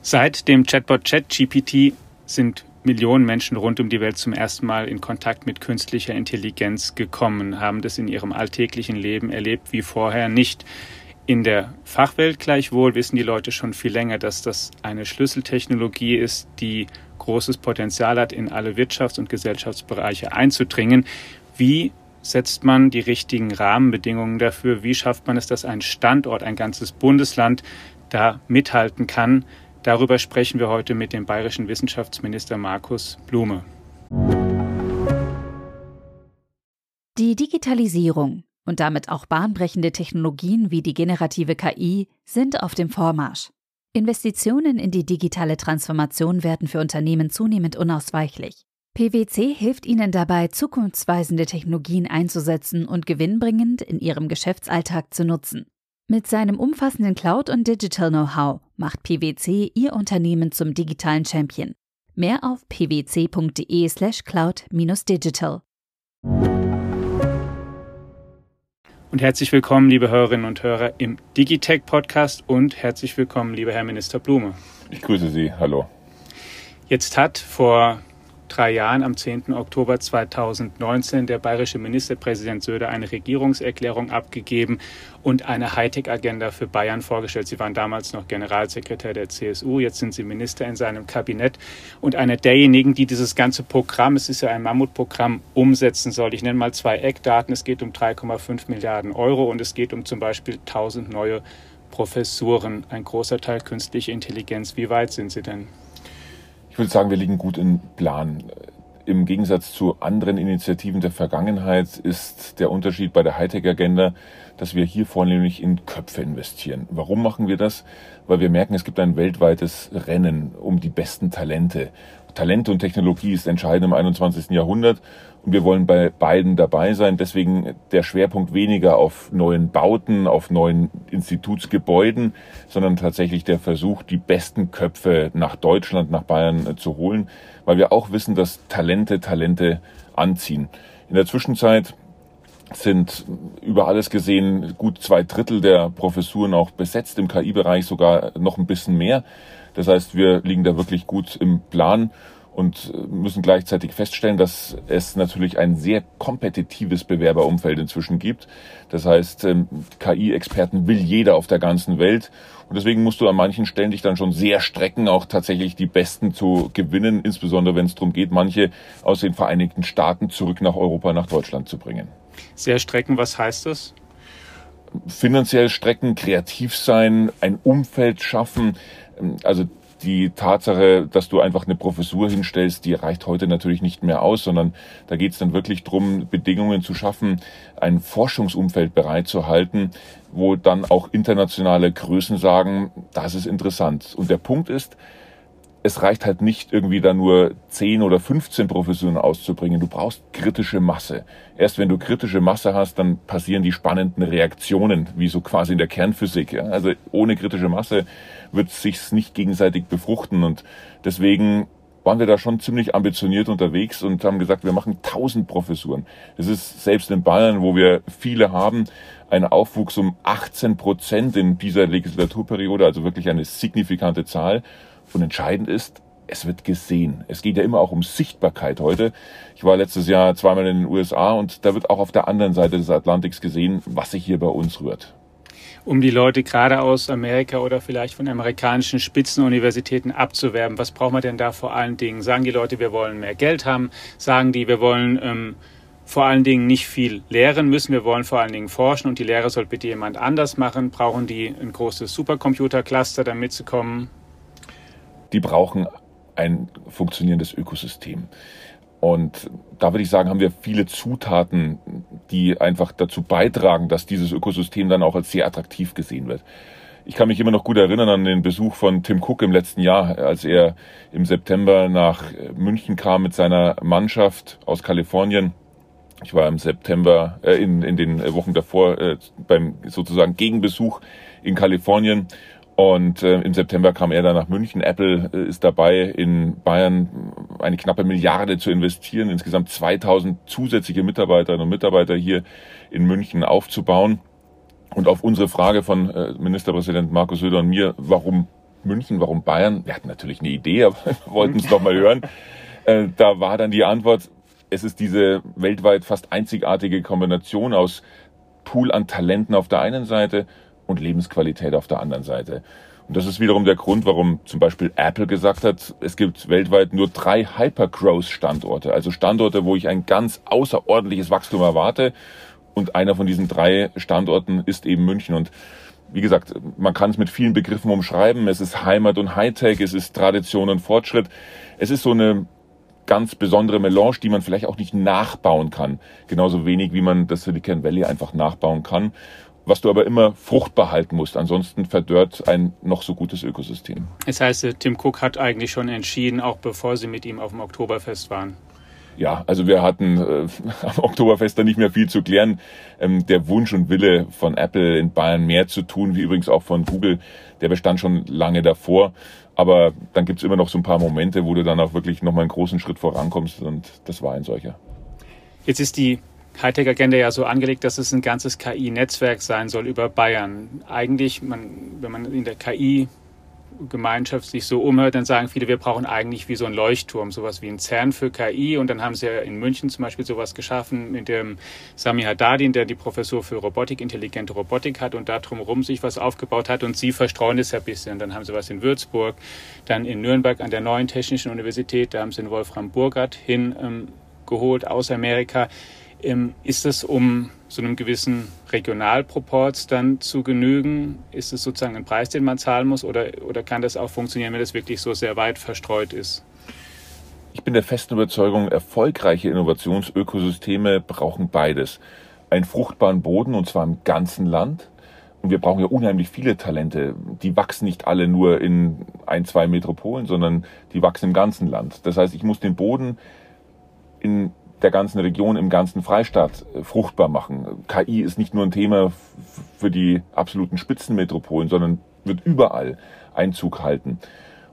Seit dem Chatbot ChatGPT sind Millionen Menschen rund um die Welt zum ersten Mal in Kontakt mit künstlicher Intelligenz gekommen, haben das in ihrem alltäglichen Leben erlebt wie vorher nicht. In der Fachwelt gleichwohl wissen die Leute schon viel länger, dass das eine Schlüsseltechnologie ist, die großes Potenzial hat, in alle Wirtschafts- und Gesellschaftsbereiche einzudringen. Wie setzt man die richtigen Rahmenbedingungen dafür? Wie schafft man es, dass ein Standort, ein ganzes Bundesland da mithalten kann? Darüber sprechen wir heute mit dem bayerischen Wissenschaftsminister Markus Blume. Die Digitalisierung und damit auch bahnbrechende Technologien wie die generative KI sind auf dem Vormarsch. Investitionen in die digitale Transformation werden für Unternehmen zunehmend unausweichlich. PwC hilft ihnen dabei, zukunftsweisende Technologien einzusetzen und gewinnbringend in ihrem Geschäftsalltag zu nutzen. Mit seinem umfassenden Cloud- und Digital-Know-how macht PwC ihr Unternehmen zum digitalen Champion. Mehr auf pwc.de/slash cloud-digital. Und herzlich willkommen, liebe Hörerinnen und Hörer, im Digitech Podcast und herzlich willkommen, lieber Herr Minister Blume. Ich grüße Sie. Hallo. Jetzt hat vor drei Jahren, am 10. Oktober 2019, der bayerische Ministerpräsident Söder eine Regierungserklärung abgegeben und eine Hightech-Agenda für Bayern vorgestellt. Sie waren damals noch Generalsekretär der CSU, jetzt sind Sie Minister in seinem Kabinett und einer derjenigen, die dieses ganze Programm, es ist ja ein Mammutprogramm, umsetzen soll. Ich nenne mal zwei Eckdaten. Es geht um 3,5 Milliarden Euro und es geht um zum Beispiel 1000 neue Professuren, ein großer Teil künstliche Intelligenz. Wie weit sind Sie denn? Ich würde sagen, wir liegen gut im Plan. Im Gegensatz zu anderen Initiativen der Vergangenheit ist der Unterschied bei der Hightech-Agenda, dass wir hier vornehmlich in Köpfe investieren. Warum machen wir das? Weil wir merken, es gibt ein weltweites Rennen um die besten Talente. Talente und Technologie ist entscheidend im 21. Jahrhundert und wir wollen bei beiden dabei sein. Deswegen der Schwerpunkt weniger auf neuen Bauten, auf neuen Institutsgebäuden, sondern tatsächlich der Versuch, die besten Köpfe nach Deutschland, nach Bayern äh, zu holen, weil wir auch wissen, dass Talente Talente anziehen. In der Zwischenzeit sind über alles gesehen gut zwei Drittel der Professuren auch besetzt, im KI-Bereich sogar noch ein bisschen mehr. Das heißt, wir liegen da wirklich gut im Plan und müssen gleichzeitig feststellen, dass es natürlich ein sehr kompetitives Bewerberumfeld inzwischen gibt. Das heißt, ähm, KI-Experten will jeder auf der ganzen Welt. Und deswegen musst du an manchen Stellen dich dann schon sehr strecken, auch tatsächlich die Besten zu gewinnen, insbesondere wenn es darum geht, manche aus den Vereinigten Staaten zurück nach Europa, nach Deutschland zu bringen. Sehr strecken, was heißt das? finanziell strecken, kreativ sein, ein Umfeld schaffen. Also die Tatsache, dass du einfach eine Professur hinstellst, die reicht heute natürlich nicht mehr aus, sondern da geht es dann wirklich darum, Bedingungen zu schaffen, ein Forschungsumfeld bereitzuhalten, wo dann auch internationale Größen sagen, das ist interessant. Und der Punkt ist, es reicht halt nicht irgendwie da nur 10 oder 15 Professuren auszubringen. Du brauchst kritische Masse. Erst wenn du kritische Masse hast, dann passieren die spannenden Reaktionen, wie so quasi in der Kernphysik. Ja? Also ohne kritische Masse wird es sich nicht gegenseitig befruchten und deswegen waren wir da schon ziemlich ambitioniert unterwegs und haben gesagt, wir machen 1000 Professuren. Das ist selbst in Bayern, wo wir viele haben, ein Aufwuchs um 18 Prozent in dieser Legislaturperiode, also wirklich eine signifikante Zahl. Und entscheidend ist, es wird gesehen. Es geht ja immer auch um Sichtbarkeit heute. Ich war letztes Jahr zweimal in den USA und da wird auch auf der anderen Seite des Atlantiks gesehen, was sich hier bei uns rührt. Um die Leute gerade aus Amerika oder vielleicht von amerikanischen Spitzenuniversitäten abzuwerben, was braucht man denn da vor allen Dingen? Sagen die Leute, wir wollen mehr Geld haben? Sagen die, wir wollen ähm, vor allen Dingen nicht viel lehren müssen. Wir wollen vor allen Dingen forschen und die Lehre soll bitte jemand anders machen. Brauchen die ein großes Supercomputer-Cluster, damit sie kommen? Die brauchen ein funktionierendes Ökosystem. Und da würde ich sagen, haben wir viele Zutaten, die einfach dazu beitragen, dass dieses Ökosystem dann auch als sehr attraktiv gesehen wird. Ich kann mich immer noch gut erinnern an den Besuch von Tim Cook im letzten Jahr, als er im September nach München kam mit seiner Mannschaft aus Kalifornien. Ich war im September, äh, in, in den Wochen davor äh, beim sozusagen Gegenbesuch in Kalifornien und äh, im September kam er dann nach München. Apple äh, ist dabei, in Bayern eine knappe Milliarde zu investieren, insgesamt 2000 zusätzliche Mitarbeiterinnen und Mitarbeiter hier in München aufzubauen. Und auf unsere Frage von äh, Ministerpräsident Markus Söder und mir, warum München, warum Bayern? Wir hatten natürlich eine Idee, aber wollten es noch mal hören. Äh, da war dann die Antwort, es ist diese weltweit fast einzigartige Kombination aus Pool an Talenten auf der einen Seite und Lebensqualität auf der anderen Seite. Und das ist wiederum der Grund, warum zum Beispiel Apple gesagt hat, es gibt weltweit nur drei Hypergrowth-Standorte, also Standorte, wo ich ein ganz außerordentliches Wachstum erwarte. Und einer von diesen drei Standorten ist eben München. Und wie gesagt, man kann es mit vielen Begriffen umschreiben. Es ist Heimat und Hightech, es ist Tradition und Fortschritt. Es ist so eine ganz besondere Melange, die man vielleicht auch nicht nachbauen kann. Genauso wenig, wie man das Silicon Valley einfach nachbauen kann. Was du aber immer fruchtbar halten musst. Ansonsten verdörrt ein noch so gutes Ökosystem. Das heißt, Tim Cook hat eigentlich schon entschieden, auch bevor Sie mit ihm auf dem Oktoberfest waren. Ja, also wir hatten äh, am Oktoberfest da nicht mehr viel zu klären. Ähm, der Wunsch und Wille von Apple in Bayern mehr zu tun, wie übrigens auch von Google, der bestand schon lange davor. Aber dann gibt's immer noch so ein paar Momente, wo du dann auch wirklich nochmal einen großen Schritt vorankommst und das war ein solcher. Jetzt ist die Hightech-Agenda ja so angelegt, dass es ein ganzes KI-Netzwerk sein soll über Bayern. Eigentlich, man, wenn man in der KI Gemeinschaft sich so umhört, dann sagen viele, wir brauchen eigentlich wie so ein Leuchtturm, sowas wie ein CERN für KI. Und dann haben sie ja in München zum Beispiel sowas geschaffen mit dem Sami Haddadin, der die Professur für Robotik, intelligente Robotik hat und da drumherum sich was aufgebaut hat. Und sie verstreuen es ja ein bisschen. Dann haben sie was in Würzburg, dann in Nürnberg an der neuen Technischen Universität, da haben sie den Wolfram Burgert hingeholt ähm, aus Amerika. Ähm, ist es um so einem gewissen Regionalproports dann zu genügen? Ist es sozusagen ein Preis, den man zahlen muss oder, oder kann das auch funktionieren, wenn das wirklich so sehr weit verstreut ist? Ich bin der festen Überzeugung, erfolgreiche Innovationsökosysteme brauchen beides. Einen fruchtbaren Boden und zwar im ganzen Land. Und wir brauchen ja unheimlich viele Talente. Die wachsen nicht alle nur in ein, zwei Metropolen, sondern die wachsen im ganzen Land. Das heißt, ich muss den Boden in der ganzen Region, im ganzen Freistaat äh, fruchtbar machen. KI ist nicht nur ein Thema für die absoluten Spitzenmetropolen, sondern wird überall Einzug halten.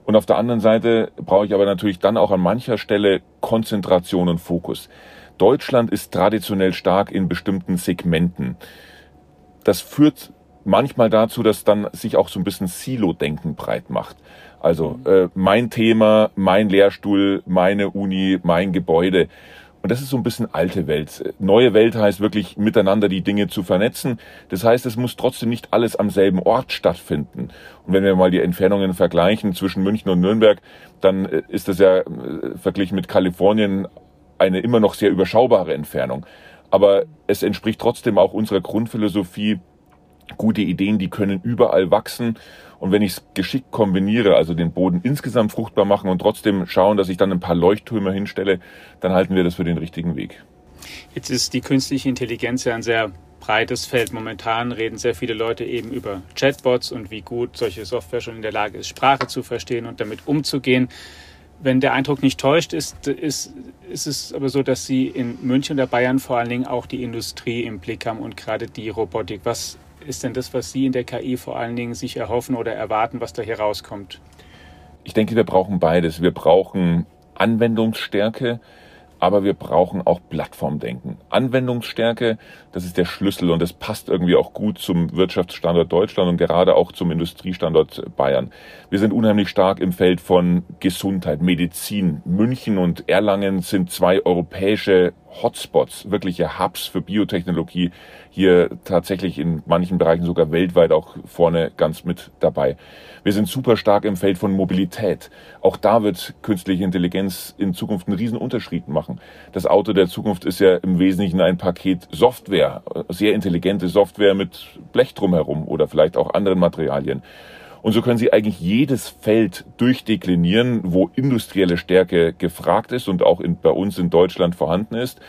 Und auf der anderen Seite brauche ich aber natürlich dann auch an mancher Stelle Konzentration und Fokus. Deutschland ist traditionell stark in bestimmten Segmenten. Das führt manchmal dazu, dass dann sich auch so ein bisschen Silo-Denken breit macht. Also äh, mein Thema, mein Lehrstuhl, meine Uni, mein Gebäude. Und das ist so ein bisschen alte Welt. Neue Welt heißt wirklich miteinander die Dinge zu vernetzen. Das heißt, es muss trotzdem nicht alles am selben Ort stattfinden. Und wenn wir mal die Entfernungen vergleichen zwischen München und Nürnberg, dann äh, ist das ja äh, verglichen mit Kalifornien eine immer noch sehr überschaubare Entfernung. Aber es entspricht trotzdem auch unserer Grundphilosophie, gute Ideen, die können überall wachsen. Und wenn ich es geschickt kombiniere, also den Boden insgesamt fruchtbar machen und trotzdem schauen, dass ich dann ein paar Leuchttürme hinstelle, dann halten wir das für den richtigen Weg. Jetzt ist die künstliche Intelligenz ja ein sehr breites Feld. Momentan reden sehr viele Leute eben über Chatbots und wie gut solche Software schon in der Lage ist, Sprache zu verstehen und damit umzugehen. Wenn der Eindruck nicht täuscht, ist, ist, ist es aber so, dass Sie in München oder Bayern vor allen Dingen auch die Industrie im Blick haben und gerade die Robotik. Was ist denn das, was Sie in der KI vor allen Dingen sich erhoffen oder erwarten, was da hier rauskommt? Ich denke, wir brauchen beides. Wir brauchen Anwendungsstärke, aber wir brauchen auch Plattformdenken. Anwendungsstärke, das ist der Schlüssel und das passt irgendwie auch gut zum Wirtschaftsstandort Deutschland und gerade auch zum Industriestandort Bayern. Wir sind unheimlich stark im Feld von Gesundheit, Medizin. München und Erlangen sind zwei europäische Hotspots, wirkliche Hubs für Biotechnologie, hier tatsächlich in manchen Bereichen sogar weltweit auch vorne ganz mit dabei. Wir sind super stark im Feld von Mobilität. Auch da wird künstliche Intelligenz in Zukunft einen riesen Unterschied machen. Das Auto der Zukunft ist ja im Wesentlichen ein Paket Software, sehr intelligente Software mit Blech drumherum oder vielleicht auch anderen Materialien. Und so können Sie eigentlich jedes Feld durchdeklinieren, wo industrielle Stärke gefragt ist und auch in, bei uns in Deutschland vorhanden ist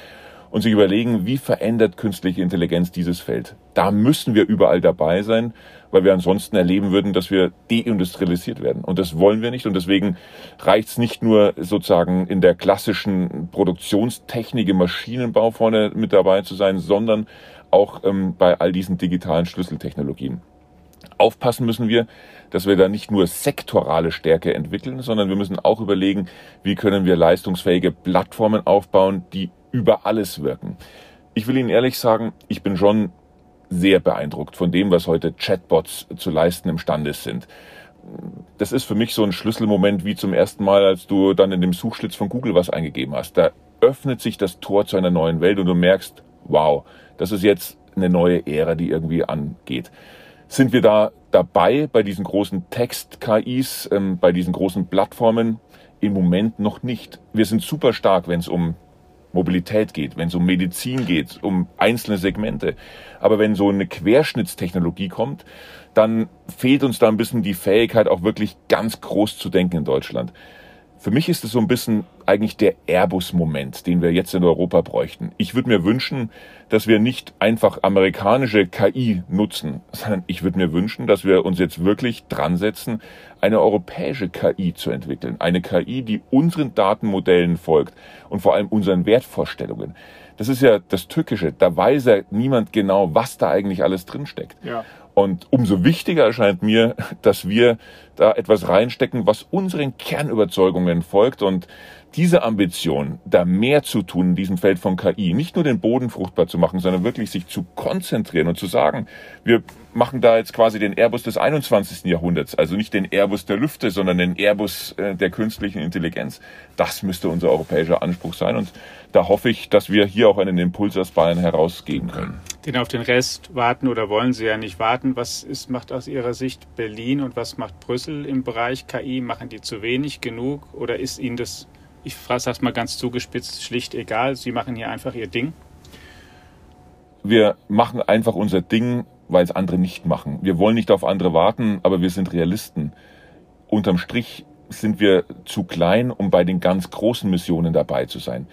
und sich überlegen, wie verändert künstliche Intelligenz dieses Feld. Da müssen wir überall dabei sein, weil wir ansonsten erleben würden, dass wir deindustrialisiert werden. Und das wollen wir nicht. Und deswegen reicht es nicht nur sozusagen in der klassischen Produktionstechnik im Maschinenbau vorne mit dabei zu sein, sondern auch ähm, bei all diesen digitalen Schlüsseltechnologien. Aufpassen müssen wir, dass wir da nicht nur sektorale Stärke entwickeln, sondern wir müssen auch überlegen, wie können wir leistungsfähige Plattformen aufbauen, die über alles wirken. Ich will Ihnen ehrlich sagen, ich bin schon sehr beeindruckt von dem, was heute Chatbots zu leisten imstande sind. Das ist für mich so ein Schlüsselmoment wie zum ersten Mal, als du dann in dem Suchschlitz von Google was eingegeben hast. Da öffnet sich das Tor zu einer neuen Welt und du merkst, wow, das ist jetzt eine neue Ära, die irgendwie angeht. Sind wir da dabei bei diesen großen Text-KIs, ähm, bei diesen großen Plattformen? Im Moment noch nicht. Wir sind super stark, wenn es um Mobilität geht, wenn es um Medizin geht, um einzelne Segmente. Aber wenn so eine Querschnittstechnologie kommt, dann fehlt uns da ein bisschen die Fähigkeit, auch wirklich ganz groß zu denken in Deutschland. Für mich ist es so ein bisschen eigentlich der Airbus-Moment, den wir jetzt in Europa bräuchten. Ich würde mir wünschen, dass wir nicht einfach amerikanische KI nutzen, sondern ich würde mir wünschen, dass wir uns jetzt wirklich dran setzen, eine europäische KI zu entwickeln. Eine KI, die unseren Datenmodellen folgt und vor allem unseren Wertvorstellungen. Das ist ja das Tückische. Da weiß ja niemand genau, was da eigentlich alles drinsteckt. Ja. Und umso wichtiger erscheint mir, dass wir da etwas reinstecken, was unseren Kernüberzeugungen folgt. Und diese Ambition, da mehr zu tun in diesem Feld von KI, nicht nur den Boden fruchtbar zu machen, sondern wirklich sich zu konzentrieren und zu sagen, wir machen da jetzt quasi den Airbus des 21. Jahrhunderts, also nicht den Airbus der Lüfte, sondern den Airbus äh, der künstlichen Intelligenz. Das müsste unser europäischer Anspruch sein und da hoffe ich, dass wir hier auch einen Impuls aus Bayern herausgeben können. Denn auf den Rest warten oder wollen Sie ja nicht warten. Was ist, macht aus Ihrer Sicht Berlin und was macht Brüssel im Bereich KI? Machen die zu wenig genug oder ist Ihnen das ich sage es mal ganz zugespitzt, schlicht egal. Sie machen hier einfach Ihr Ding. Wir machen einfach unser Ding, weil es andere nicht machen. Wir wollen nicht auf andere warten, aber wir sind Realisten. Unterm Strich sind wir zu klein, um bei den ganz großen Missionen dabei zu sein.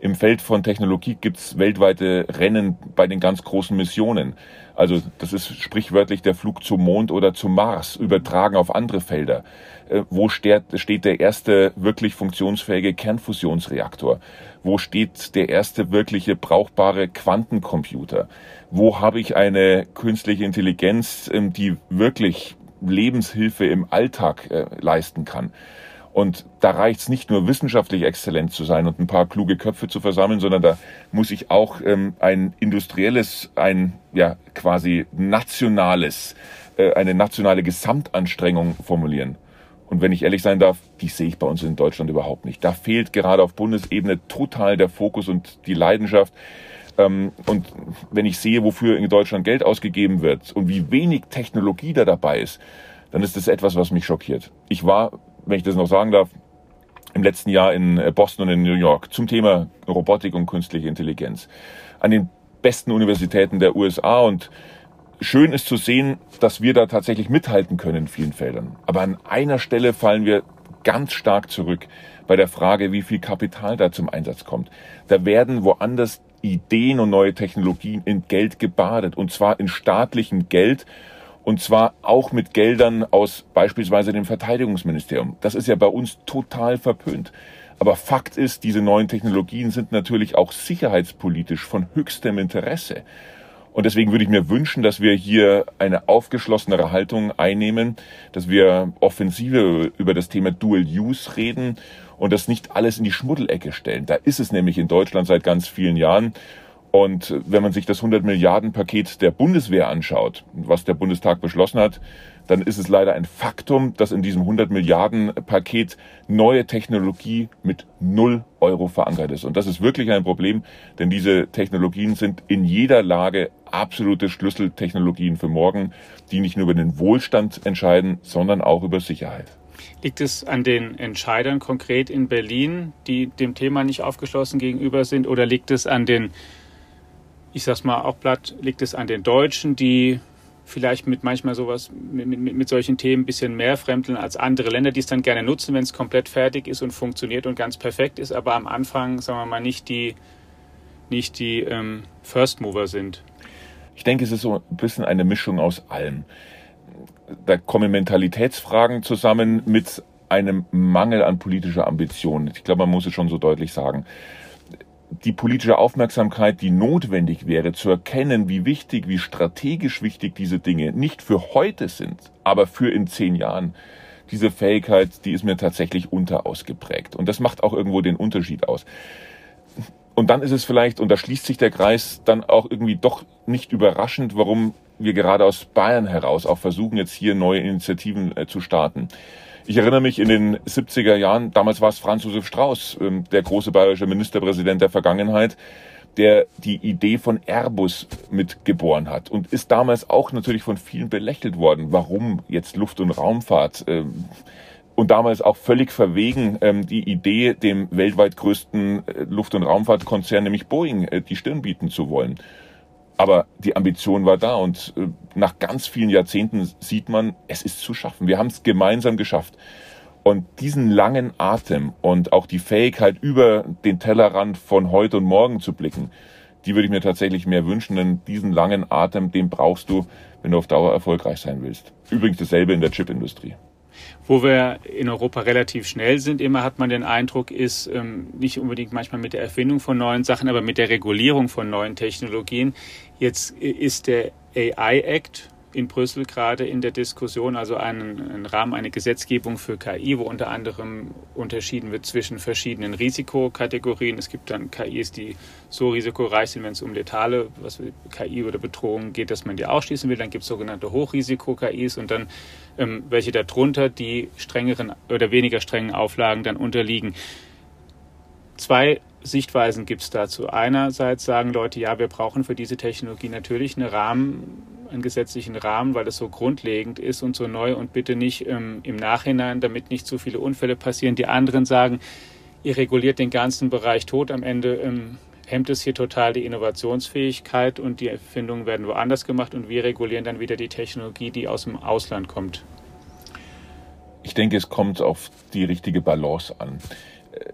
Im Feld von Technologie gibt es weltweite Rennen bei den ganz großen Missionen. Also das ist sprichwörtlich der Flug zum Mond oder zum Mars, übertragen auf andere Felder. Äh, wo steht, steht der erste wirklich funktionsfähige Kernfusionsreaktor? Wo steht der erste wirkliche brauchbare Quantencomputer? Wo habe ich eine künstliche Intelligenz, ähm, die wirklich Lebenshilfe im Alltag äh, leisten kann? Und da reicht es nicht nur wissenschaftlich exzellent zu sein und ein paar kluge Köpfe zu versammeln, sondern da muss ich auch ähm, ein industrielles, ein ja quasi nationales, äh, eine nationale Gesamtanstrengung formulieren. Und wenn ich ehrlich sein darf, die sehe ich bei uns in Deutschland überhaupt nicht. Da fehlt gerade auf Bundesebene total der Fokus und die Leidenschaft. Ähm, und wenn ich sehe, wofür in Deutschland Geld ausgegeben wird und wie wenig Technologie da dabei ist, dann ist das etwas, was mich schockiert. Ich war wenn ich das noch sagen darf, im letzten Jahr in äh, Boston und in New York zum Thema Robotik und künstliche Intelligenz an den besten Universitäten der USA und schön ist zu sehen, dass wir da tatsächlich mithalten können in vielen Feldern. Aber an einer Stelle fallen wir ganz stark zurück bei der Frage, wie viel Kapital da zum Einsatz kommt. Da werden woanders Ideen und neue Technologien in Geld gebadet und zwar in staatlichem Geld und zwar auch mit Geldern aus beispielsweise dem Verteidigungsministerium. Das ist ja bei uns total verpönt. Aber Fakt ist, diese neuen Technologien sind natürlich auch sicherheitspolitisch von höchstem Interesse. Und deswegen würde ich mir wünschen, dass wir hier eine aufgeschlossenere Haltung einnehmen, dass wir offensive über das Thema Dual Use reden und das nicht alles in die Schmuddelecke stellen. Da ist es nämlich in Deutschland seit ganz vielen Jahren. Und wenn man sich das 100 Milliarden Paket der Bundeswehr anschaut, was der Bundestag beschlossen hat, dann ist es leider ein Faktum, dass in diesem 100 Milliarden Paket neue Technologie mit null Euro verankert ist. Und das ist wirklich ein Problem, denn diese Technologien sind in jeder Lage absolute Schlüsseltechnologien für morgen, die nicht nur über den Wohlstand entscheiden, sondern auch über Sicherheit. Liegt es an den Entscheidern konkret in Berlin, die dem Thema nicht aufgeschlossen gegenüber sind, oder liegt es an den ich sag's mal auch platt, liegt es an den Deutschen, die vielleicht mit manchmal sowas, mit, mit, mit solchen Themen ein bisschen mehr fremdeln als andere Länder, die es dann gerne nutzen, wenn es komplett fertig ist und funktioniert und ganz perfekt ist, aber am Anfang, sagen wir mal, nicht die, nicht die ähm, First Mover sind. Ich denke, es ist so ein bisschen eine Mischung aus allem. Da kommen Mentalitätsfragen zusammen mit einem Mangel an politischer Ambition. Ich glaube, man muss es schon so deutlich sagen die politische Aufmerksamkeit, die notwendig wäre, zu erkennen, wie wichtig, wie strategisch wichtig diese Dinge nicht für heute sind, aber für in zehn Jahren. Diese Fähigkeit, die ist mir tatsächlich unterausgeprägt. Und das macht auch irgendwo den Unterschied aus. Und dann ist es vielleicht, und da schließt sich der Kreis, dann auch irgendwie doch nicht überraschend, warum wir gerade aus Bayern heraus auch versuchen, jetzt hier neue Initiativen äh, zu starten. Ich erinnere mich in den 70er Jahren, damals war es Franz Josef Strauß, ähm, der große bayerische Ministerpräsident der Vergangenheit, der die Idee von Airbus mitgeboren hat und ist damals auch natürlich von vielen belächelt worden. Warum jetzt Luft- und Raumfahrt? Ähm, und damals auch völlig verwegen ähm, die Idee, dem weltweit größten äh, Luft- und Raumfahrtkonzern, nämlich Boeing, äh, die Stirn bieten zu wollen. Aber die Ambition war da und äh, nach ganz vielen Jahrzehnten sieht man, es ist zu schaffen. Wir haben es gemeinsam geschafft. Und diesen langen Atem und auch die Fähigkeit, über den Tellerrand von heute und morgen zu blicken, die würde ich mir tatsächlich mehr wünschen, denn diesen langen Atem, den brauchst du, wenn du auf Dauer erfolgreich sein willst. Übrigens dasselbe in der Chipindustrie. Wo wir in Europa relativ schnell sind, immer hat man den Eindruck, ist ähm, nicht unbedingt manchmal mit der Erfindung von neuen Sachen, aber mit der Regulierung von neuen Technologien. Jetzt ist der AI Act in Brüssel gerade in der Diskussion, also einen, einen, Rahmen, eine Gesetzgebung für KI, wo unter anderem unterschieden wird zwischen verschiedenen Risikokategorien. Es gibt dann KIs, die so risikoreich sind, wenn es um letale was KI oder Bedrohungen geht, dass man die ausschließen will. Dann gibt es sogenannte Hochrisiko-KIs und dann ähm, welche darunter, die strengeren oder weniger strengen Auflagen dann unterliegen. Zwei Sichtweisen gibt es dazu. Einerseits sagen Leute, ja, wir brauchen für diese Technologie natürlich einen Rahmen, einen gesetzlichen Rahmen, weil es so grundlegend ist und so neu und bitte nicht ähm, im Nachhinein, damit nicht zu viele Unfälle passieren. Die anderen sagen, ihr reguliert den ganzen Bereich tot. Am Ende ähm, hemmt es hier total die Innovationsfähigkeit und die Erfindungen werden woanders gemacht und wir regulieren dann wieder die Technologie, die aus dem Ausland kommt. Ich denke, es kommt auf die richtige Balance an.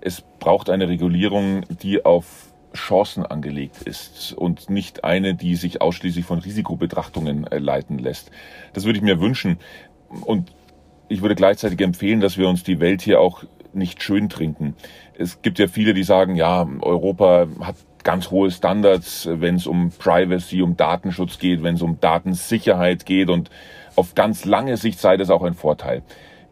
Es braucht eine Regulierung, die auf Chancen angelegt ist und nicht eine, die sich ausschließlich von Risikobetrachtungen äh, leiten lässt. Das würde ich mir wünschen. Und ich würde gleichzeitig empfehlen, dass wir uns die Welt hier auch nicht schön trinken. Es gibt ja viele, die sagen, ja, Europa hat ganz hohe Standards, wenn es um Privacy, um Datenschutz geht, wenn es um Datensicherheit geht und auf ganz lange Sicht sei das auch ein Vorteil.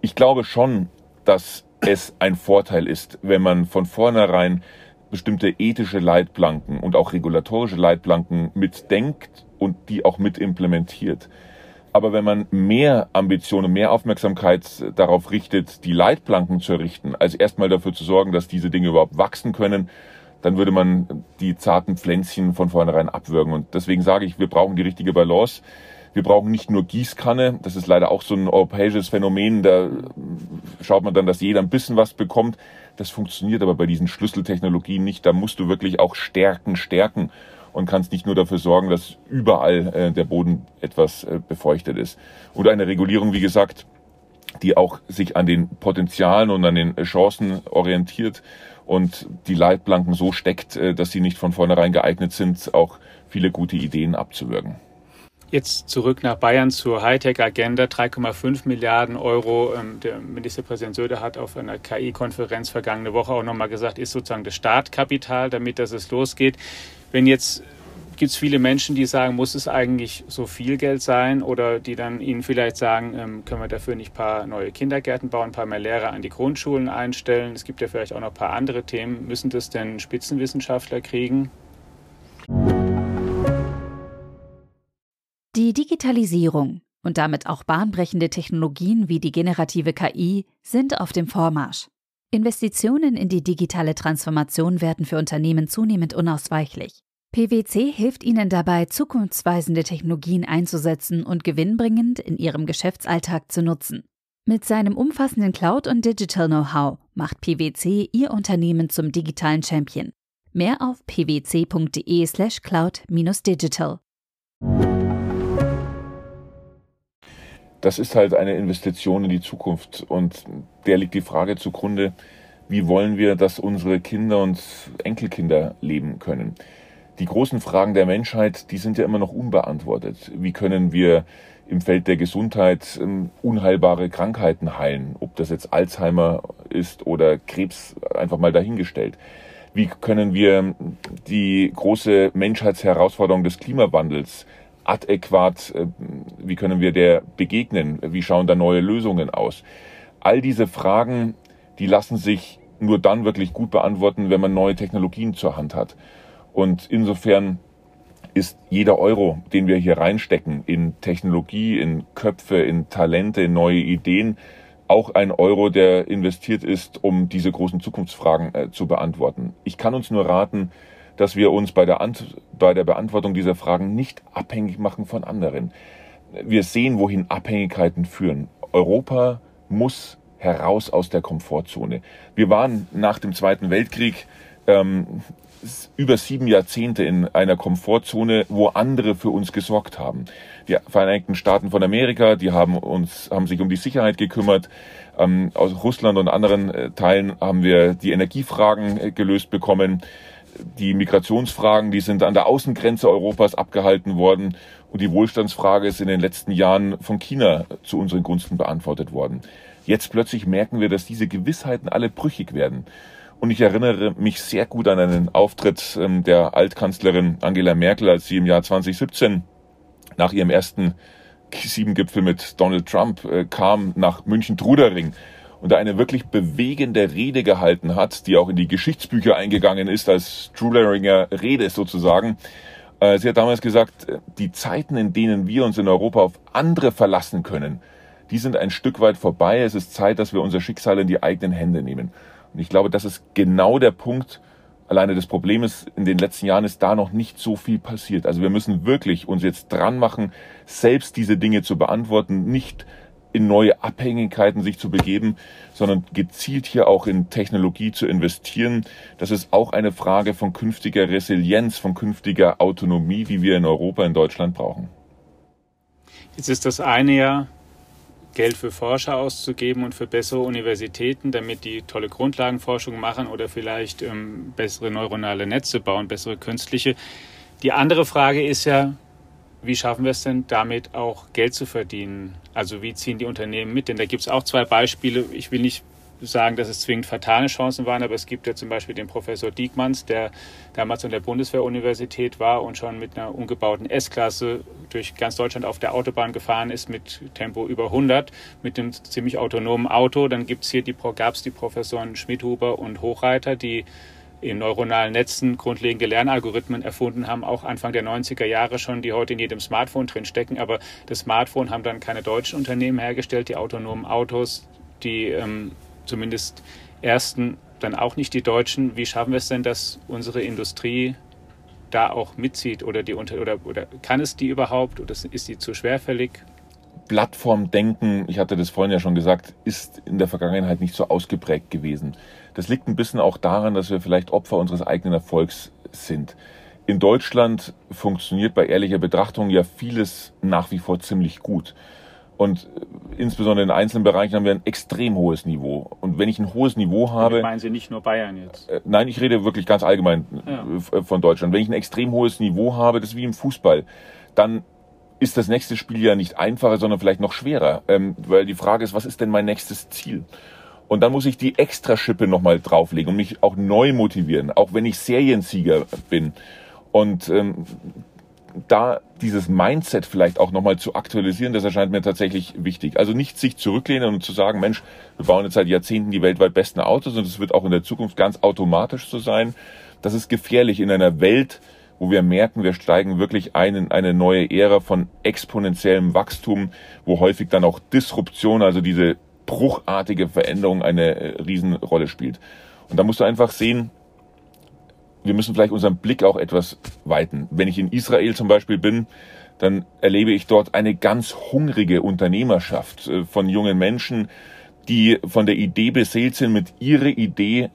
Ich glaube schon, dass es ein Vorteil ist, wenn man von vornherein bestimmte ethische Leitplanken und auch regulatorische Leitplanken mitdenkt und die auch mit implementiert. Aber wenn man mehr Ambitionen, mehr Aufmerksamkeit darauf richtet, die Leitplanken zu errichten, als erstmal dafür zu sorgen, dass diese Dinge überhaupt wachsen können, dann würde man die zarten Pflänzchen von vornherein abwürgen. Und deswegen sage ich, wir brauchen die richtige Balance. Wir brauchen nicht nur Gießkanne, das ist leider auch so ein europäisches Phänomen, da schaut man dann, dass jeder ein bisschen was bekommt. Das funktioniert aber bei diesen Schlüsseltechnologien nicht. Da musst du wirklich auch stärken, stärken und kannst nicht nur dafür sorgen, dass überall äh, der Boden etwas äh, befeuchtet ist. Und eine Regulierung, wie gesagt, die auch sich an den Potenzialen und an den Chancen orientiert und die Leitplanken so steckt, äh, dass sie nicht von vornherein geeignet sind, auch viele gute Ideen abzuwirken. Jetzt zurück nach Bayern zur Hightech-Agenda. 3,5 Milliarden Euro. Ähm, der Ministerpräsident Söder hat auf einer KI-Konferenz vergangene Woche auch nochmal gesagt, ist sozusagen das Startkapital, damit dass es losgeht. Wenn jetzt gibt es viele Menschen, die sagen, muss es eigentlich so viel Geld sein oder die dann Ihnen vielleicht sagen, ähm, können wir dafür nicht ein paar neue Kindergärten bauen, ein paar mehr Lehrer an die Grundschulen einstellen. Es gibt ja vielleicht auch noch ein paar andere Themen. Müssen das denn Spitzenwissenschaftler kriegen? Die Digitalisierung und damit auch bahnbrechende Technologien wie die generative KI sind auf dem Vormarsch. Investitionen in die digitale Transformation werden für Unternehmen zunehmend unausweichlich. PwC hilft ihnen dabei, zukunftsweisende Technologien einzusetzen und gewinnbringend in ihrem Geschäftsalltag zu nutzen. Mit seinem umfassenden Cloud- und Digital-Know-how macht PwC ihr Unternehmen zum digitalen Champion. Mehr auf pwc.de/slash cloud-digital. Das ist halt eine Investition in die Zukunft. Und der liegt die Frage zugrunde, wie wollen wir, dass unsere Kinder und Enkelkinder leben können? Die großen Fragen der Menschheit, die sind ja immer noch unbeantwortet. Wie können wir im Feld der Gesundheit ähm, unheilbare Krankheiten heilen? Ob das jetzt Alzheimer ist oder Krebs, einfach mal dahingestellt. Wie können wir die große Menschheitsherausforderung des Klimawandels adäquat, äh, wie können wir der begegnen, wie schauen da neue Lösungen aus. All diese Fragen, die lassen sich nur dann wirklich gut beantworten, wenn man neue Technologien zur Hand hat. Und insofern ist jeder Euro, den wir hier reinstecken in Technologie, in Köpfe, in Talente, in neue Ideen, auch ein Euro, der investiert ist, um diese großen Zukunftsfragen äh, zu beantworten. Ich kann uns nur raten, dass wir uns bei der, Ant bei der Beantwortung dieser Fragen nicht abhängig machen von anderen. Wir sehen, wohin Abhängigkeiten führen. Europa muss heraus aus der Komfortzone. Wir waren nach dem Zweiten Weltkrieg ähm, über sieben Jahrzehnte in einer Komfortzone, wo andere für uns gesorgt haben. Die Vereinigten Staaten von Amerika, die haben uns, haben sich um die Sicherheit gekümmert. Ähm, aus Russland und anderen äh, Teilen haben wir die Energiefragen äh, gelöst bekommen. Die Migrationsfragen, die sind an der Außengrenze Europas abgehalten worden. Und die Wohlstandsfrage ist in den letzten Jahren von China zu unseren Gunsten beantwortet worden. Jetzt plötzlich merken wir, dass diese Gewissheiten alle brüchig werden. Und ich erinnere mich sehr gut an einen Auftritt ähm, der Altkanzlerin Angela Merkel, als sie im Jahr 2017 nach ihrem ersten G7-Gipfel mit Donald Trump äh, kam nach München-Trudering und eine wirklich bewegende Rede gehalten hat, die auch in die Geschichtsbücher eingegangen ist als Truderinger Rede sozusagen. Äh, sie hat damals gesagt, äh, die Zeiten, in denen wir uns in Europa auf andere verlassen können, die sind ein Stück weit vorbei. Es ist Zeit, dass wir unser Schicksal in die eigenen Hände nehmen. Und ich glaube, das ist genau der Punkt. Alleine das Problem ist, in den letzten Jahren ist da noch nicht so viel passiert. Also wir müssen wirklich uns jetzt dran machen, selbst diese Dinge zu beantworten, nicht in neue Abhängigkeiten sich zu begeben, sondern gezielt hier auch in Technologie zu investieren. Das ist auch eine Frage von künftiger Resilienz, von künftiger Autonomie, die wir in Europa, in Deutschland brauchen. Jetzt ist das eine ja Geld für Forscher auszugeben und für bessere Universitäten, damit die tolle Grundlagenforschung machen oder vielleicht ähm, bessere neuronale Netze bauen, bessere künstliche. Die andere Frage ist ja, wie schaffen wir es denn damit auch Geld zu verdienen? Also wie ziehen die Unternehmen mit? Denn da gibt es auch zwei Beispiele. Ich will nicht sagen, dass es zwingend fatale Chancen waren, aber es gibt ja zum Beispiel den Professor Diekmanns, der damals an der Bundeswehruniversität war und schon mit einer umgebauten S-Klasse durch ganz Deutschland auf der Autobahn gefahren ist mit Tempo über 100 mit einem ziemlich autonomen Auto. Dann gibt's hier die, gab es die Professoren Schmidhuber und Hochreiter, die in neuronalen Netzen grundlegende Lernalgorithmen erfunden haben, auch Anfang der 90er Jahre schon, die heute in jedem Smartphone drin stecken. Aber das Smartphone haben dann keine deutschen Unternehmen hergestellt, die autonomen Autos, die ähm, zumindest ersten dann auch nicht die Deutschen. Wie schaffen wir es denn, dass unsere Industrie da auch mitzieht oder die unter oder, oder kann es die überhaupt oder ist die zu schwerfällig? Plattformdenken, ich hatte das vorhin ja schon gesagt, ist in der Vergangenheit nicht so ausgeprägt gewesen. Das liegt ein bisschen auch daran, dass wir vielleicht Opfer unseres eigenen Erfolgs sind. In Deutschland funktioniert bei ehrlicher Betrachtung ja vieles nach wie vor ziemlich gut. Und äh, insbesondere in einzelnen Bereichen haben wir ein extrem hohes Niveau. Und wenn ich ein hohes Niveau habe. meinen Sie nicht nur Bayern jetzt? Äh, nein, ich rede wirklich ganz allgemein ja. Äh, von Deutschland. Wenn ich ein extrem hohes Niveau habe, das ist wie im Fußball, dann ist das nächste Spiel ja nicht einfacher, sondern vielleicht noch schwerer. Ähm, weil die Frage ist, was ist denn mein nächstes Ziel? Und dann muss ich die Extraschippe nochmal drauflegen und mich auch neu motivieren, auch wenn ich Seriensieger bin. Und ähm, da dieses Mindset vielleicht auch nochmal zu aktualisieren, das erscheint mir tatsächlich wichtig. Also nicht sich zurücklehnen und zu sagen, Mensch, wir bauen jetzt seit Jahrzehnten die weltweit besten Autos und es wird auch in der Zukunft ganz automatisch so sein. Das ist gefährlich in einer Welt, wo wir merken, wir steigen wirklich ein in eine neue Ära von exponentiellem Wachstum, wo häufig dann auch Disruption, also diese bruchartige Veränderung eine äh, Riesenrolle spielt. Und da musst du einfach sehen, wir müssen vielleicht unseren Blick auch etwas weiten. Wenn ich in Israel zum Beispiel bin, dann erlebe ich dort eine ganz hungrige Unternehmerschaft äh, von jungen Menschen, die von der Idee beseelt sind, mit ihrer Idee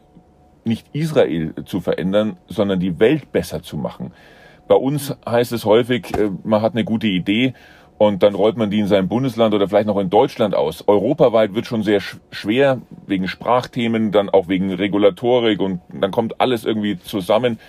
nicht Israel zu verändern, sondern die Welt besser zu machen. Bei uns heißt es häufig, äh, man hat eine gute Idee und dann rollt man die in seinem Bundesland oder vielleicht noch in Deutschland aus. Europaweit wird schon sehr schwer wegen Sprachthemen, dann auch wegen Regulatorik und dann kommt alles irgendwie zusammen.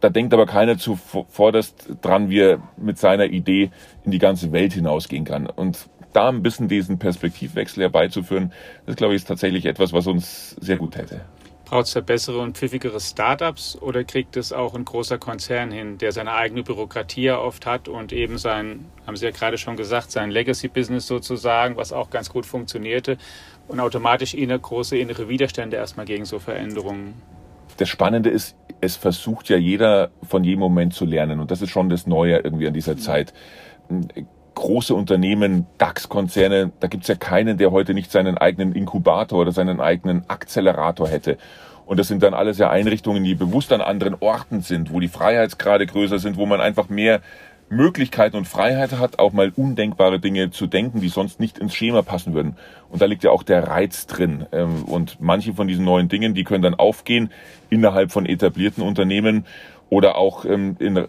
Da denkt aber keiner zuvorderst dran, wie er mit seiner Idee in die ganze Welt hinausgehen kann. Und da ein bisschen diesen Perspektivwechsel herbeizuführen, das glaube ich ist tatsächlich etwas, was uns sehr gut hätte. Braucht es da bessere und pfiffigere Startups oder kriegt es auch ein großer Konzern hin, der seine eigene Bürokratie oft hat und eben sein, haben Sie ja gerade schon gesagt, sein Legacy-Business sozusagen, was auch ganz gut funktionierte und automatisch inne, große innere Widerstände erstmal gegen so Veränderungen? Das Spannende ist, es versucht ja jeder von jedem Moment zu lernen und das ist schon das Neue irgendwie an dieser Zeit große Unternehmen, DAX-Konzerne, da gibt's ja keinen, der heute nicht seinen eigenen Inkubator oder seinen eigenen Akzelerator hätte. Und das sind dann alles ja Einrichtungen, die bewusst an anderen Orten sind, wo die Freiheitsgrade größer sind, wo man einfach mehr Möglichkeiten und Freiheit hat, auch mal undenkbare Dinge zu denken, die sonst nicht ins Schema passen würden. Und da liegt ja auch der Reiz drin. Ähm, und manche von diesen neuen Dingen, die können dann aufgehen innerhalb von etablierten Unternehmen oder auch ähm, in äh,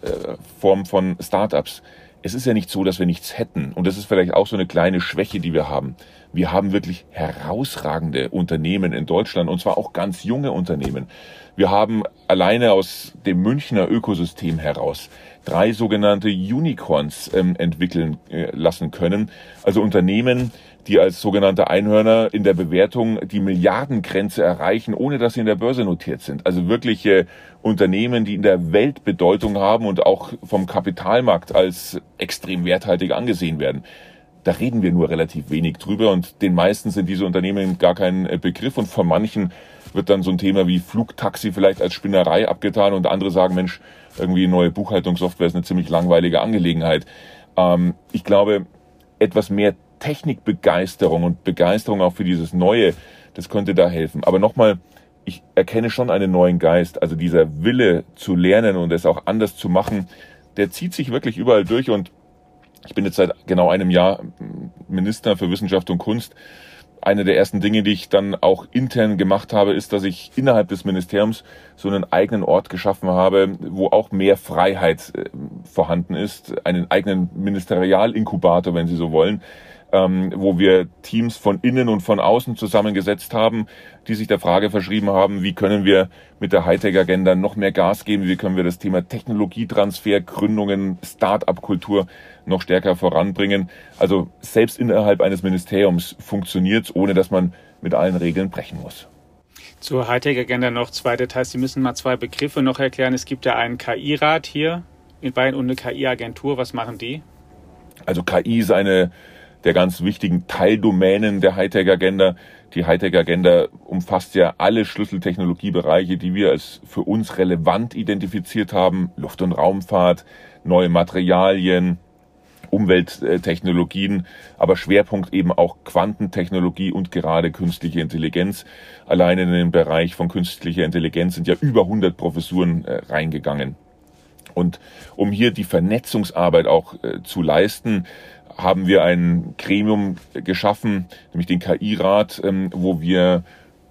Form von Startups es ist ja nicht so, dass wir nichts hätten. Und das ist vielleicht auch so eine kleine Schwäche, die wir haben. Wir haben wirklich herausragende Unternehmen in Deutschland und zwar auch ganz junge Unternehmen. Wir haben alleine aus dem Münchner Ökosystem heraus drei sogenannte Unicorns ähm, entwickeln äh, lassen können. Also Unternehmen, die als sogenannte Einhörner in der Bewertung die Milliardengrenze erreichen, ohne dass sie in der Börse notiert sind. Also wirkliche Unternehmen, die in der Welt Bedeutung haben und auch vom Kapitalmarkt als extrem werthaltig angesehen werden. Da reden wir nur relativ wenig drüber und den meisten sind diese Unternehmen gar kein äh, Begriff und von manchen wird dann so ein Thema wie Flugtaxi vielleicht als Spinnerei abgetan und andere sagen, Mensch, irgendwie neue Buchhaltungssoftware ist eine ziemlich langweilige Angelegenheit. Ähm, ich glaube, etwas mehr Technikbegeisterung und Begeisterung auch für dieses Neue, das könnte da helfen. Aber nochmal, ich erkenne schon einen neuen Geist. Also dieser Wille zu lernen und es auch anders zu machen, der zieht sich wirklich überall durch. Und ich bin jetzt seit genau einem Jahr Minister für Wissenschaft und Kunst. Eine der ersten Dinge, die ich dann auch intern gemacht habe, ist, dass ich innerhalb des Ministeriums so einen eigenen Ort geschaffen habe, wo auch mehr Freiheit äh, vorhanden ist. Einen eigenen Ministerialinkubator, wenn Sie so wollen ähm, wo wir Teams von innen und von außen zusammengesetzt haben, die sich der Frage verschrieben haben, wie können wir mit der Hightech-Agenda noch mehr Gas geben, wie können wir das Thema Technologietransfer, Gründungen, Start-up-Kultur noch stärker voranbringen. Also selbst innerhalb eines Ministeriums funktioniert ohne dass man mit allen Regeln brechen muss. Zur Hightech-Agenda noch zwei Details. Sie müssen mal zwei Begriffe noch erklären. Es gibt ja einen KI-Rat hier in Bayern und eine KI-Agentur. Was machen die? Also KI ist eine der ganz wichtigen Teildomänen der Hightech-Agenda. Die Hightech-Agenda umfasst ja alle Schlüsseltechnologiebereiche, die wir als für uns relevant identifiziert haben. Luft- und Raumfahrt, neue Materialien, Umwelttechnologien, aber Schwerpunkt eben auch Quantentechnologie und gerade künstliche Intelligenz. Allein in den Bereich von künstlicher Intelligenz sind ja über 100 Professuren äh, reingegangen. Und um hier die Vernetzungsarbeit auch äh, zu leisten, haben wir ein Gremium geschaffen, nämlich den KI-Rat, ähm, wo wir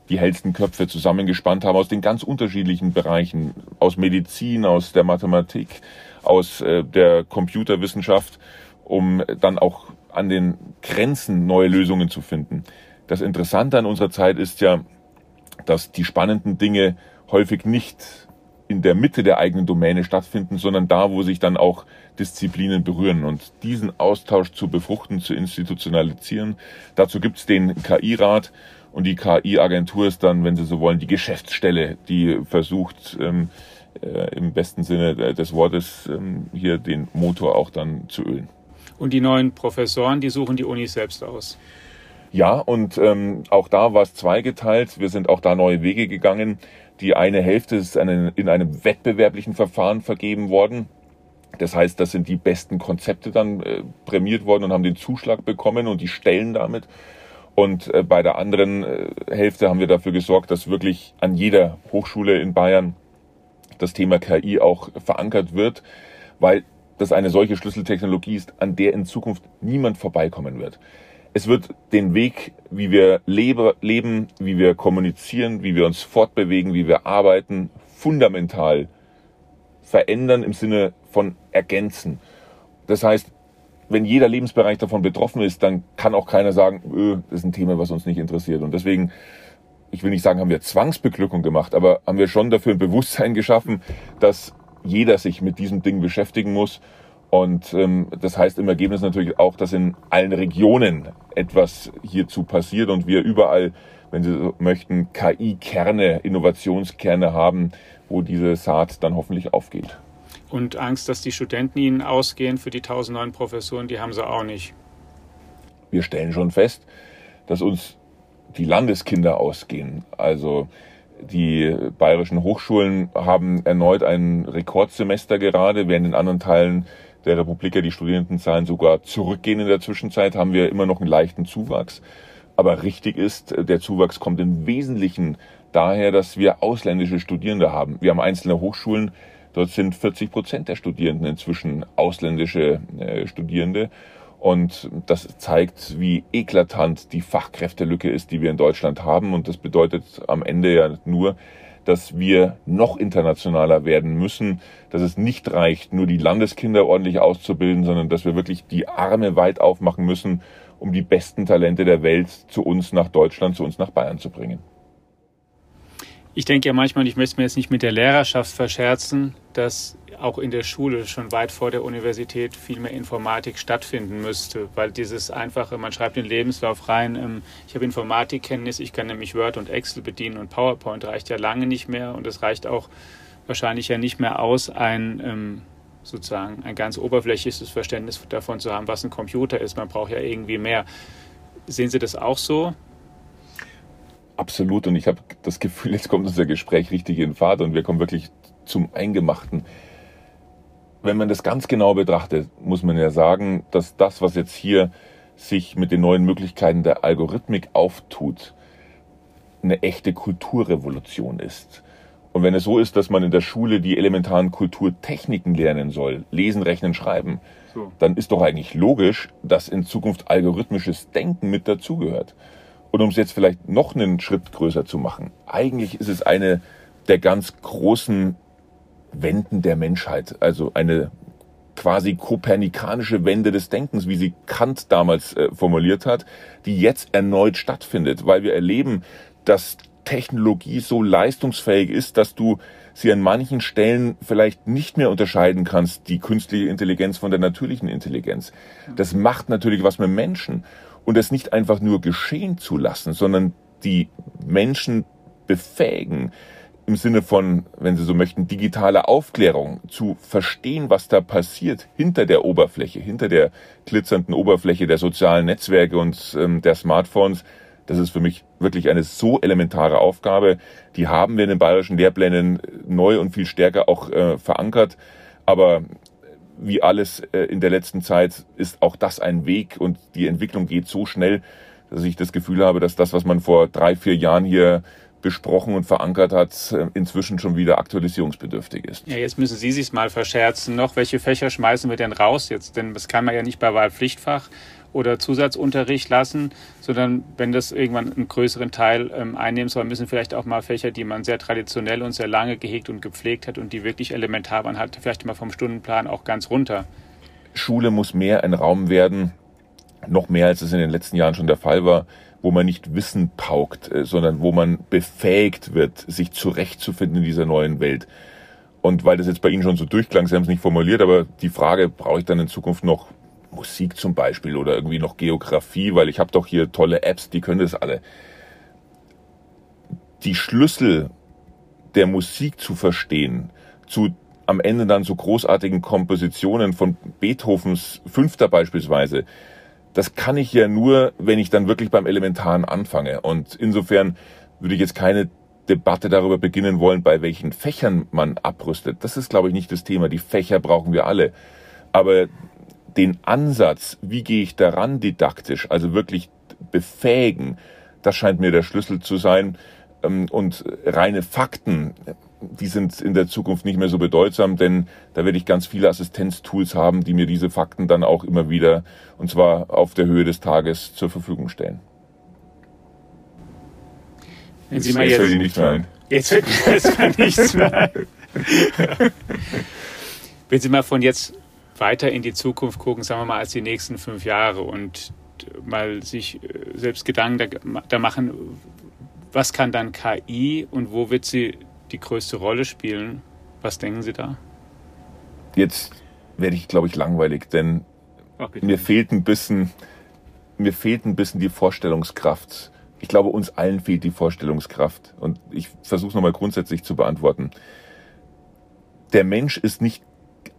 die hellsten Köpfe zusammengespannt haben aus den ganz unterschiedlichen Bereichen, aus Medizin, aus der Mathematik, aus äh, der Computerwissenschaft, um dann auch an den Grenzen neue Lösungen zu finden. Das Interessante an unserer Zeit ist ja, dass die spannenden Dinge häufig nicht in der Mitte der eigenen Domäne stattfinden, sondern da, wo sich dann auch Disziplinen berühren. Und diesen Austausch zu befruchten, zu institutionalisieren, dazu gibt's den KI-Rat. Und die KI-Agentur ist dann, wenn Sie so wollen, die Geschäftsstelle, die versucht, ähm, äh, im besten Sinne des Wortes ähm, hier den Motor auch dann zu ölen. Und die neuen Professoren, die suchen die Unis selbst aus. Ja, und ähm, auch da war es zweigeteilt. Wir sind auch da neue Wege gegangen. Die eine Hälfte ist in einem wettbewerblichen Verfahren vergeben worden. Das heißt, das sind die besten Konzepte dann äh, prämiert worden und haben den Zuschlag bekommen und die Stellen damit. Und äh, bei der anderen äh, Hälfte haben wir dafür gesorgt, dass wirklich an jeder Hochschule in Bayern das Thema KI auch verankert wird, weil das eine solche Schlüsseltechnologie ist, an der in Zukunft niemand vorbeikommen wird. Es wird den Weg, wie wir lebe, leben, wie wir kommunizieren, wie wir uns fortbewegen, wie wir arbeiten, fundamental verändern im Sinne von ergänzen. Das heißt, wenn jeder Lebensbereich davon betroffen ist, dann kann auch keiner sagen, öh, das ist ein Thema, was uns nicht interessiert. Und deswegen, ich will nicht sagen, haben wir Zwangsbeglückung gemacht, aber haben wir schon dafür ein Bewusstsein geschaffen, dass jeder sich mit diesem Ding beschäftigen muss und ähm, das heißt im Ergebnis natürlich auch, dass in allen Regionen etwas hierzu passiert und wir überall wenn Sie so möchten, KI-Kerne, Innovationskerne haben, wo diese Saat dann hoffentlich aufgeht. Und Angst, dass die Studenten ihnen ausgehen für die 1000 neuen Professuren, die haben sie auch nicht. Wir stellen schon fest, dass uns die Landeskinder ausgehen. Also die bayerischen Hochschulen haben erneut ein Rekordsemester gerade, während in anderen Teilen der Republik ja die Studierendenzahlen sogar zurückgehen in der Zwischenzeit, haben wir immer noch einen leichten Zuwachs. Aber richtig ist, der Zuwachs kommt im Wesentlichen daher, dass wir ausländische Studierende haben. Wir haben einzelne Hochschulen, dort sind 40 Prozent der Studierenden inzwischen ausländische äh, Studierende. Und das zeigt, wie eklatant die Fachkräftelücke ist, die wir in Deutschland haben. Und das bedeutet am Ende ja nur, dass wir noch internationaler werden müssen, dass es nicht reicht, nur die Landeskinder ordentlich auszubilden, sondern dass wir wirklich die Arme weit aufmachen müssen, um die besten Talente der Welt zu uns nach Deutschland, zu uns nach Bayern zu bringen. Ich denke ja manchmal, ich möchte mir jetzt nicht mit der Lehrerschaft verscherzen, dass auch in der Schule schon weit vor der Universität viel mehr Informatik stattfinden müsste, weil dieses einfache, man schreibt den Lebenslauf rein, ähm, ich habe Informatikkenntnis, ich kann nämlich Word und Excel bedienen und PowerPoint reicht ja lange nicht mehr und es reicht auch wahrscheinlich ja nicht mehr aus, ein ähm, sozusagen ein ganz oberflächliches Verständnis davon zu haben, was ein Computer ist. Man braucht ja irgendwie mehr. Sehen Sie das auch so? Absolut. Und ich habe das Gefühl, jetzt kommt unser Gespräch richtig in Fahrt und wir kommen wirklich zum Eingemachten wenn man das ganz genau betrachtet, muss man ja sagen, dass das, was jetzt hier sich mit den neuen Möglichkeiten der Algorithmik auftut, eine echte Kulturrevolution ist. Und wenn es so ist, dass man in der Schule die elementaren Kulturtechniken lernen soll, lesen, rechnen, schreiben, so. dann ist doch eigentlich logisch, dass in Zukunft algorithmisches Denken mit dazugehört. Und um es jetzt vielleicht noch einen Schritt größer zu machen, eigentlich ist es eine der ganz großen Wenden der Menschheit, also eine quasi kopernikanische Wende des Denkens, wie sie Kant damals äh, formuliert hat, die jetzt erneut stattfindet, weil wir erleben, dass Technologie so leistungsfähig ist, dass du sie an manchen Stellen vielleicht nicht mehr unterscheiden kannst, die künstliche Intelligenz von der natürlichen Intelligenz. Das macht natürlich was mit Menschen und es nicht einfach nur geschehen zu lassen, sondern die Menschen befähigen, im Sinne von, wenn Sie so möchten, digitale Aufklärung, zu verstehen, was da passiert hinter der Oberfläche, hinter der glitzernden Oberfläche der sozialen Netzwerke und ähm, der Smartphones, das ist für mich wirklich eine so elementare Aufgabe. Die haben wir in den bayerischen Lehrplänen neu und viel stärker auch äh, verankert. Aber wie alles äh, in der letzten Zeit ist auch das ein Weg und die Entwicklung geht so schnell, dass ich das Gefühl habe, dass das, was man vor drei, vier Jahren hier besprochen und verankert hat, äh, inzwischen schon wieder aktualisierungsbedürftig ist. Ja, jetzt müssen Sie sich mal verscherzen noch. Welche Fächer schmeißen wir denn raus jetzt? Denn das kann man ja nicht bei Wahlpflichtfach oder Zusatzunterricht lassen, sondern wenn das irgendwann einen größeren Teil ähm, einnehmen soll, müssen vielleicht auch mal Fächer, die man sehr traditionell und sehr lange gehegt und gepflegt hat und die wirklich elementar waren, halt vielleicht mal vom Stundenplan auch ganz runter. Schule muss mehr ein Raum werden, noch mehr als es in den letzten Jahren schon der Fall war, wo man nicht Wissen paukt, äh, sondern wo man befähigt wird, sich zurechtzufinden in dieser neuen Welt. Und weil das jetzt bei Ihnen schon so durchklang, Sie haben es nicht formuliert, aber die Frage, brauche ich dann in Zukunft noch Musik zum Beispiel oder irgendwie noch Geografie, weil ich habe doch hier tolle Apps, die können das alle. Die Schlüssel der Musik zu verstehen, zu am Ende dann so großartigen Kompositionen von Beethovens Fünfter beispielsweise, das kann ich ja nur, wenn ich dann wirklich beim Elementaren anfange. Und insofern würde ich jetzt keine Debatte darüber beginnen wollen, bei welchen Fächern man abrüstet. Das ist, glaube ich, nicht das Thema. Die Fächer brauchen wir alle. Aber den Ansatz, wie gehe ich daran didaktisch, also wirklich befähigen, das scheint mir der Schlüssel zu sein. Ähm, und reine Fakten, die sind in der Zukunft nicht mehr so bedeutsam, denn da werde ich ganz viele Assistenztools haben, die mir diese Fakten dann auch immer wieder, und zwar auf der Höhe des Tages, zur Verfügung stellen. Wenn Sie mal jetzt, jetzt nicht mehr ein. Jetzt fällt mir nichts mehr ein. Wenn Sie mal von jetzt weiter in die Zukunft gucken, sagen wir mal als die nächsten fünf Jahre und mal sich äh, selbst Gedanken da machen, was kann dann KI und wo wird sie die größte Rolle spielen? Was denken Sie da? Jetzt werde ich, glaube ich, langweilig, denn Ach, mir fehlt ein bisschen, mir fehlt ein bisschen die Vorstellungskraft, ich glaube, uns allen fehlt die Vorstellungskraft. Und ich versuche es nochmal grundsätzlich zu beantworten. Der Mensch ist nicht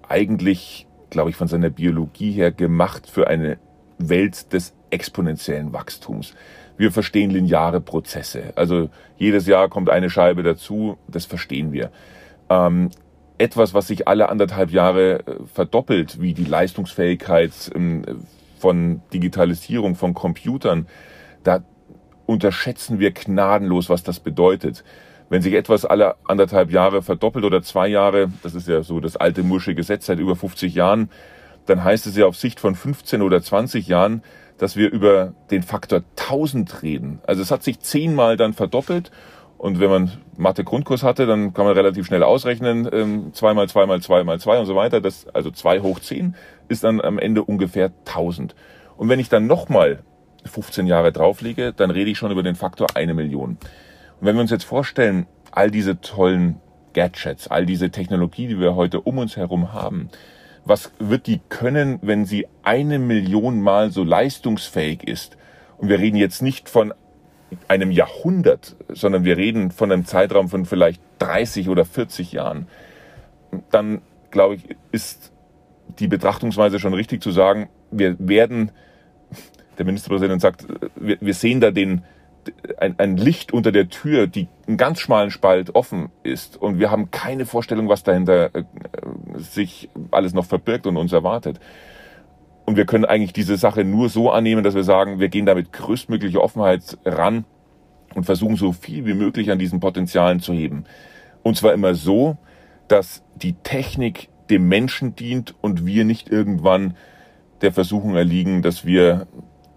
eigentlich, glaube ich, von seiner Biologie her gemacht für eine Welt des exponentiellen Wachstums. Wir verstehen lineare Prozesse. Also jedes Jahr kommt eine Scheibe dazu, das verstehen wir. Ähm, etwas, was sich alle anderthalb Jahre äh, verdoppelt, wie die Leistungsfähigkeit ähm, von Digitalisierung, von Computern, da unterschätzen wir gnadenlos, was das bedeutet. Wenn sich etwas alle anderthalb Jahre verdoppelt oder zwei Jahre, das ist ja so das alte Mursche Gesetz seit über 50 Jahren, dann heißt es ja auf Sicht von 15 oder 20 Jahren, dass wir über den Faktor 1000 reden. Also es hat sich zehnmal dann verdoppelt und wenn man Mathe-Grundkurs hatte, dann kann man relativ schnell ausrechnen, ähm, zweimal, zweimal, zweimal, zwei und so weiter. Das, also zwei hoch zehn ist dann am Ende ungefähr 1000. Und wenn ich dann nochmal 15 Jahre drauflege, dann rede ich schon über den Faktor eine Million. Und wenn wir uns jetzt vorstellen, all diese tollen Gadgets, all diese Technologie, die wir heute um uns herum haben, was wird die können, wenn sie eine Million Mal so leistungsfähig ist? Und wir reden jetzt nicht von einem Jahrhundert, sondern wir reden von einem Zeitraum von vielleicht 30 oder 40 Jahren. Dann, glaube ich, ist die Betrachtungsweise schon richtig zu sagen, wir werden, der Ministerpräsident sagt, wir, wir sehen da den, ein, ein Licht unter der Tür, die einen ganz schmalen Spalt offen ist. Und wir haben keine Vorstellung, was dahinter äh, sich alles noch verbirgt und uns erwartet. Und wir können eigentlich diese Sache nur so annehmen, dass wir sagen, wir gehen damit größtmögliche Offenheit ran und versuchen so viel wie möglich an diesen Potenzialen zu heben. Und zwar immer so, dass die Technik dem Menschen dient und wir nicht irgendwann der Versuchung erliegen, dass wir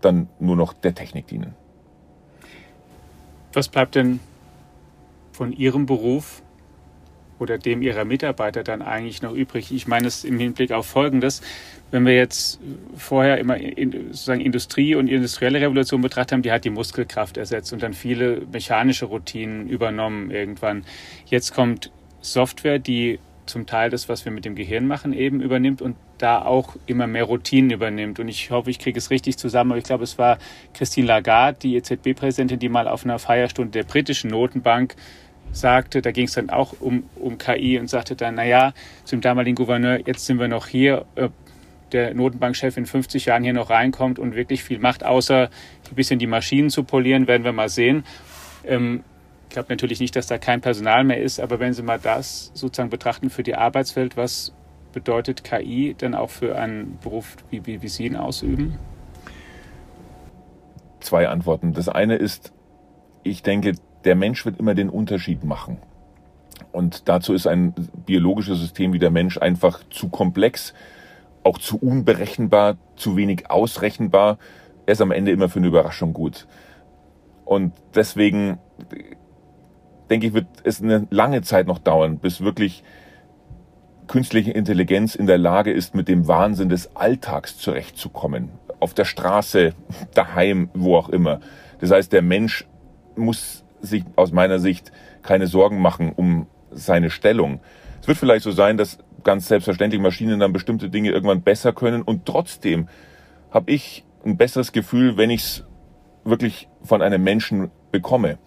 dann nur noch der Technik dienen. Was bleibt denn von Ihrem Beruf oder dem Ihrer Mitarbeiter dann eigentlich noch übrig? Ich meine es im Hinblick auf Folgendes. Wenn wir jetzt vorher immer sozusagen Industrie und industrielle Revolution betrachtet haben, die hat die Muskelkraft ersetzt und dann viele mechanische Routinen übernommen irgendwann. Jetzt kommt Software, die zum Teil das, was wir mit dem Gehirn machen, eben übernimmt und da auch immer mehr Routinen übernimmt. Und ich hoffe, ich kriege es richtig zusammen, aber ich glaube, es war Christine Lagarde, die EZB-Präsidentin, die mal auf einer Feierstunde der britischen Notenbank sagte, da ging es dann auch um, um KI und sagte dann, naja, zum damaligen Gouverneur, jetzt sind wir noch hier, ob der Notenbankchef in 50 Jahren hier noch reinkommt und wirklich viel macht, außer ein bisschen die Maschinen zu polieren, werden wir mal sehen. Ähm, ich glaube natürlich nicht, dass da kein Personal mehr ist, aber wenn Sie mal das sozusagen betrachten für die Arbeitswelt, was bedeutet KI denn auch für einen Beruf, wie, wie, wie Sie ihn ausüben? Zwei Antworten. Das eine ist, ich denke, der Mensch wird immer den Unterschied machen. Und dazu ist ein biologisches System wie der Mensch einfach zu komplex, auch zu unberechenbar, zu wenig ausrechenbar. Er ist am Ende immer für eine Überraschung gut. Und deswegen denke ich, wird es eine lange Zeit noch dauern, bis wirklich künstliche Intelligenz in der Lage ist, mit dem Wahnsinn des Alltags zurechtzukommen. Auf der Straße, daheim, wo auch immer. Das heißt, der Mensch muss sich aus meiner Sicht keine Sorgen machen um seine Stellung. Es wird vielleicht so sein, dass ganz selbstverständlich Maschinen dann bestimmte Dinge irgendwann besser können und trotzdem habe ich ein besseres Gefühl, wenn ich es wirklich von einem Menschen bekomme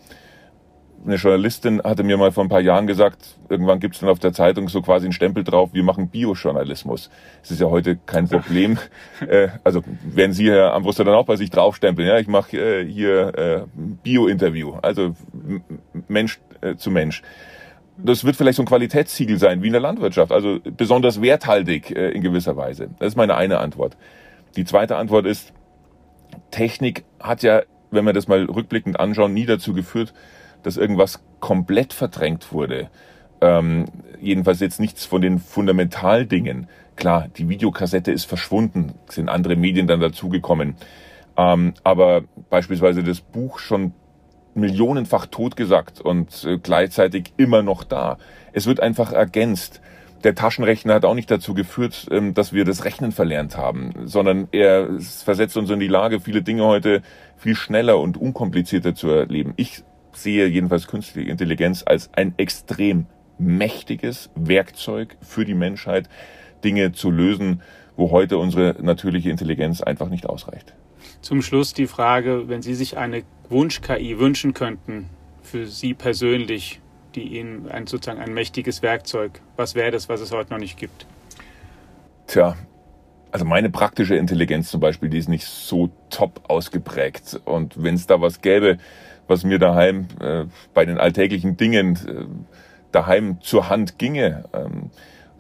eine Journalistin hatte mir mal vor ein paar Jahren gesagt, irgendwann gibt es dann auf der Zeitung so quasi einen Stempel drauf, wir machen Biojournalismus. Das ist ja heute kein Problem. äh, also werden Sie, Herr Ambruster, dann auch bei sich draufstempeln. Ja, ich mache äh, hier äh, Bio-Interview, also Mensch äh, zu Mensch. Das wird vielleicht so ein Qualitätssiegel sein, wie in der Landwirtschaft, also besonders werthaltig äh, in gewisser Weise. Das ist meine eine Antwort. Die zweite Antwort ist, Technik hat ja, wenn wir das mal rückblickend anschauen, nie dazu geführt, dass irgendwas komplett verdrängt wurde. Ähm, jedenfalls jetzt nichts von den Fundamentaldingen. Klar, die Videokassette ist verschwunden, sind andere Medien dann dazugekommen. Ähm, aber beispielsweise das Buch schon millionenfach totgesagt und äh, gleichzeitig immer noch da. Es wird einfach ergänzt. Der Taschenrechner hat auch nicht dazu geführt, ähm, dass wir das Rechnen verlernt haben, sondern er versetzt uns in die Lage, viele Dinge heute viel schneller und unkomplizierter zu erleben. Ich sehe jedenfalls künstliche Intelligenz als ein extrem mächtiges Werkzeug für die Menschheit, Dinge zu lösen, wo heute unsere natürliche Intelligenz einfach nicht ausreicht. Zum Schluss die Frage, wenn Sie sich eine Wunsch-KI wünschen könnten für Sie persönlich, die Ihnen ein, sozusagen ein mächtiges Werkzeug, was wäre das, was es heute noch nicht gibt? Tja, also meine praktische Intelligenz zum Beispiel, die ist nicht so top ausgeprägt. Und wenn es da was gäbe, was mir daheim äh, bei den alltäglichen Dingen äh, daheim zur Hand ginge, ähm,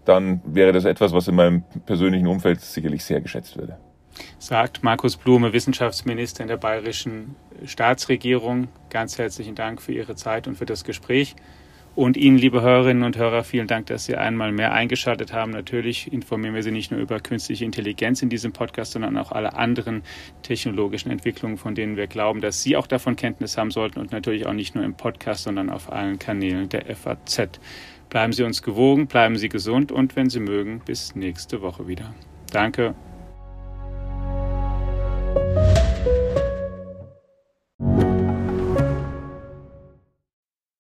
dann wäre das etwas, was in meinem persönlichen Umfeld sicherlich sehr geschätzt würde. Sagt Markus Blume, Wissenschaftsminister in der bayerischen Staatsregierung. Ganz herzlichen Dank für Ihre Zeit und für das Gespräch. Und Ihnen, liebe Hörerinnen und Hörer, vielen Dank, dass Sie einmal mehr eingeschaltet haben. Natürlich informieren wir Sie nicht nur über künstliche Intelligenz in diesem Podcast, sondern auch alle anderen technologischen Entwicklungen, von denen wir glauben, dass Sie auch davon Kenntnis haben sollten und natürlich auch nicht nur im Podcast, sondern auf allen Kanälen der FAZ. Bleiben Sie uns gewogen, bleiben Sie gesund und wenn Sie mögen, bis nächste Woche wieder. Danke.